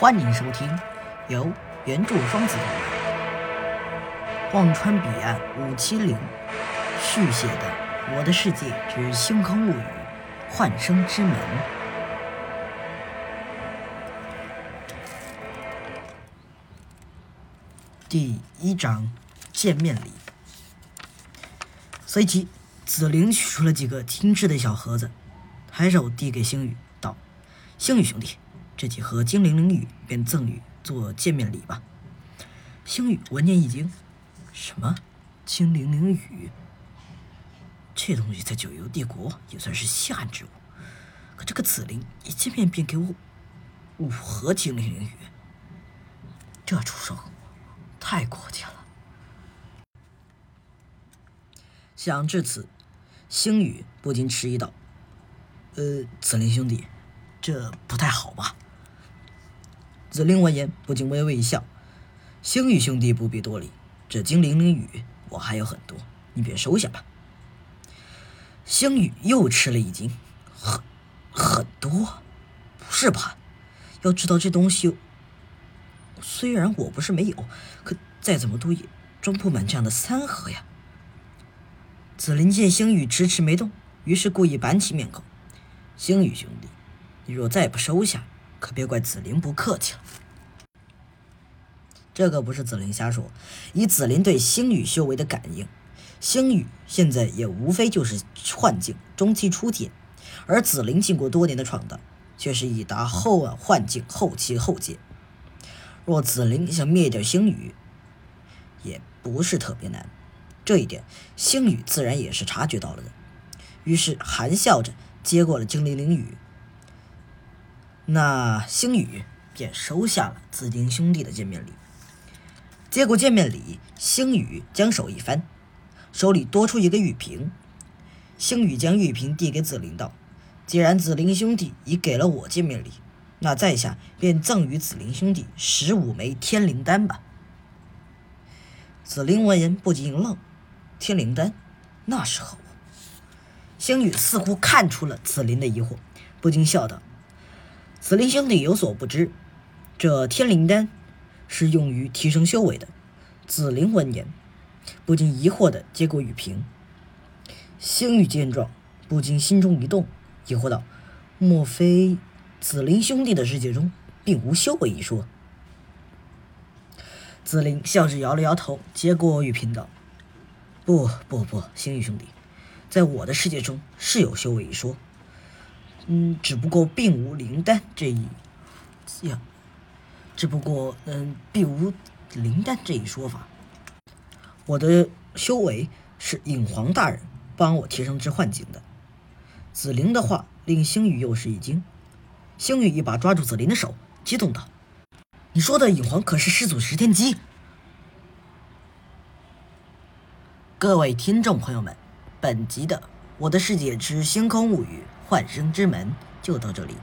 欢迎收听由原著双子童忘川彼岸五七零续写的《我的世界之星空物语：幻生之门》第一章见面礼。随即，紫菱取出了几个精致的小盒子，抬手递给星宇，道：“星宇兄弟。”这几盒精灵灵雨便赠予做见面礼吧。星宇闻言一惊：“什么精灵灵雨？这东西在九幽帝国也算是稀罕之物。可这个紫菱一见面便给我五盒精灵灵雨，这出手太过激了。”想至此，星宇不禁迟疑道：“呃，紫菱兄弟，这不太好吧？”紫菱闻言，不禁微微一笑：“星宇兄弟不必多礼，这精灵灵雨我还有很多，你便收下吧。”星宇又吃了一惊：“很很多？不是吧？要知道这东西，虽然我不是没有，可再怎么多也装不满这样的三盒呀。”紫菱见星宇迟迟没动，于是故意板起面孔：“星宇兄弟，你若再不收下……”可别怪紫菱不客气了。这个不是紫菱瞎说，以紫菱对星宇修为的感应，星宇现在也无非就是幻境中期初阶，而紫菱经过多年的闯荡，却是已达后幻境后期后阶。若紫菱想灭掉星宇，也不是特别难。这一点，星宇自然也是察觉到了的，于是含笑着接过了精灵灵雨。那星宇便收下了紫菱兄弟的见面礼。接过见面礼，星宇将手一翻，手里多出一个玉瓶。星宇将玉瓶递给紫菱道：“既然紫菱兄弟已给了我见面礼，那在下便赠予紫菱兄弟十五枚天灵丹吧。”紫菱闻言不禁一愣：“天灵丹，那是何物？”星宇似乎看出了紫菱的疑惑，不禁笑道。紫菱兄弟有所不知，这天灵丹是用于提升修为的。紫菱闻言，不禁疑惑地接过玉瓶。星宇见状，不禁心中一动，疑惑道：“莫非紫菱兄弟的世界中并无修为一说？”紫菱笑着摇了摇头，接过玉瓶道：“不不不，星宇兄弟，在我的世界中是有修为一说。”嗯，只不过并无灵丹这一呀，只不过嗯，并无灵丹这一说法。我的修为是影皇大人帮我提升至幻境的。紫菱的话令星宇又是一惊，星宇一把抓住紫菱的手，激动道：“你说的影皇可是师祖石天机？”各位听众朋友们，本集的《我的世界之星空物语》。幻生之门就到这里。